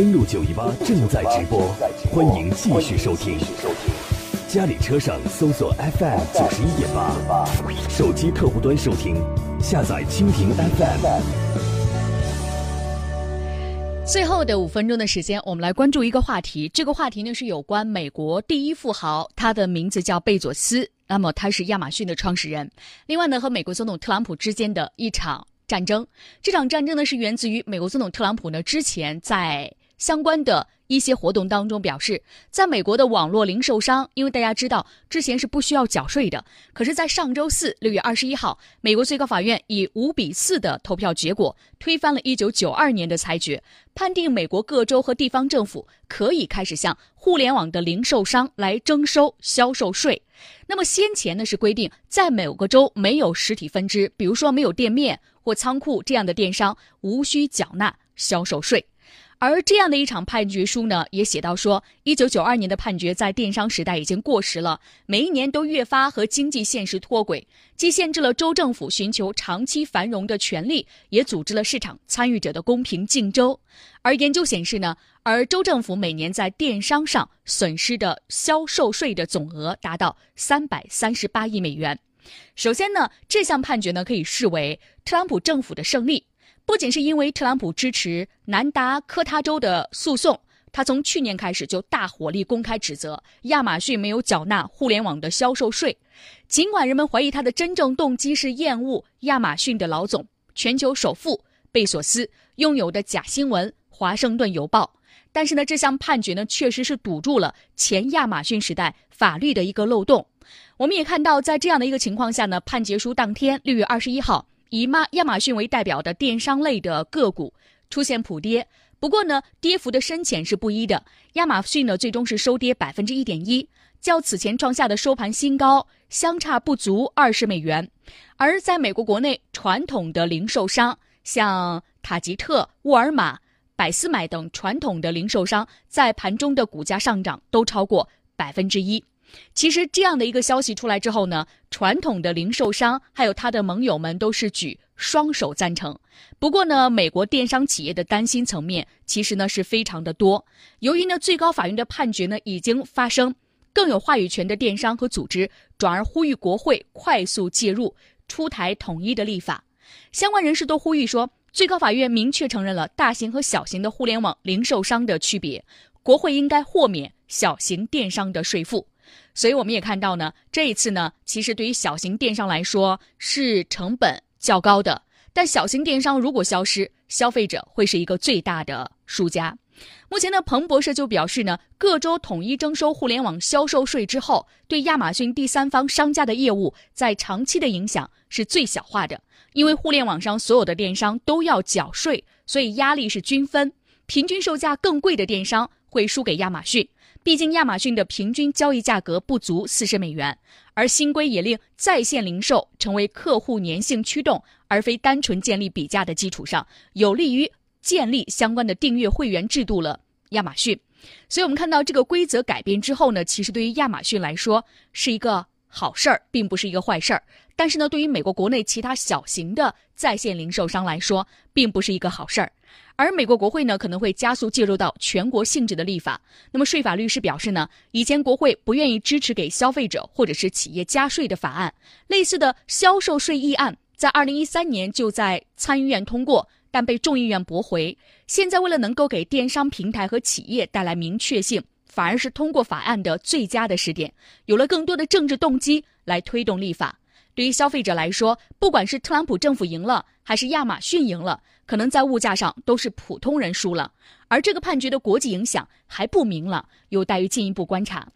登录九一八正在直播，欢迎继续收听。家里车上搜索 FM 九十一点八，手机客户端收听，下载蜻蜓 FM。最后的五分钟的时间，我们来关注一个话题。这个话题呢是有关美国第一富豪，他的名字叫贝佐斯。那么他是亚马逊的创始人。另外呢，和美国总统特朗普之间的一场。战争，这场战争呢是源自于美国总统特朗普呢之前在相关的一些活动当中表示，在美国的网络零售商，因为大家知道之前是不需要缴税的，可是，在上周四六月二十一号，美国最高法院以五比四的投票结果推翻了一九九二年的裁决，判定美国各州和地方政府可以开始向互联网的零售商来征收销售税。那么先前呢是规定，在某个州没有实体分支，比如说没有店面。或仓库这样的电商无需缴纳销售税，而这样的一场判决书呢，也写到说，一九九二年的判决在电商时代已经过时了，每一年都越发和经济现实脱轨，既限制了州政府寻求长期繁荣的权利，也阻止了市场参与者的公平竞争。而研究显示呢，而州政府每年在电商上损失的销售税的总额达到三百三十八亿美元。首先呢，这项判决呢可以视为特朗普政府的胜利，不仅是因为特朗普支持南达科他州的诉讼，他从去年开始就大火力公开指责亚马逊没有缴纳互联网的销售税，尽管人们怀疑他的真正动机是厌恶亚马逊的老总、全球首富贝索斯拥有的假新闻《华盛顿邮报》，但是呢，这项判决呢确实是堵住了前亚马逊时代法律的一个漏洞。我们也看到，在这样的一个情况下呢，判决书当天，六月二十一号，以马亚马逊为代表的电商类的个股出现普跌。不过呢，跌幅的深浅是不一的。亚马逊呢，最终是收跌百分之一点一，较此前创下的收盘新高相差不足二十美元。而在美国国内，传统的零售商像塔吉特、沃尔玛、百思买等传统的零售商，在盘中的股价上涨都超过百分之一。其实这样的一个消息出来之后呢，传统的零售商还有他的盟友们都是举双手赞成。不过呢，美国电商企业的担心层面其实呢是非常的多。由于呢最高法院的判决呢已经发生，更有话语权的电商和组织转而呼吁国会快速介入，出台统一的立法。相关人士都呼吁说，最高法院明确承认了大型和小型的互联网零售商的区别，国会应该豁免小型电商的税负。所以我们也看到呢，这一次呢，其实对于小型电商来说是成本较高的。但小型电商如果消失，消费者会是一个最大的输家。目前呢，彭博社就表示呢，各州统一征收互联网销售税之后，对亚马逊第三方商家的业务在长期的影响是最小化的。因为互联网上所有的电商都要缴税，所以压力是均分。平均售价更贵的电商会输给亚马逊。毕竟亚马逊的平均交易价格不足四十美元，而新规也令在线零售成为客户粘性驱动，而非单纯建立比价的基础上，有利于建立相关的订阅会员制度了。亚马逊，所以我们看到这个规则改变之后呢，其实对于亚马逊来说是一个好事儿，并不是一个坏事儿。但是呢，对于美国国内其他小型的在线零售商来说，并不是一个好事儿。而美国国会呢，可能会加速介入到全国性质的立法。那么，税法律师表示呢，以前国会不愿意支持给消费者或者是企业加税的法案，类似的销售税议案，在二零一三年就在参议院通过，但被众议院驳回。现在为了能够给电商平台和企业带来明确性，反而是通过法案的最佳的时点，有了更多的政治动机来推动立法。对于消费者来说，不管是特朗普政府赢了，还是亚马逊赢了。可能在物价上都是普通人输了，而这个判决的国际影响还不明朗，有待于进一步观察。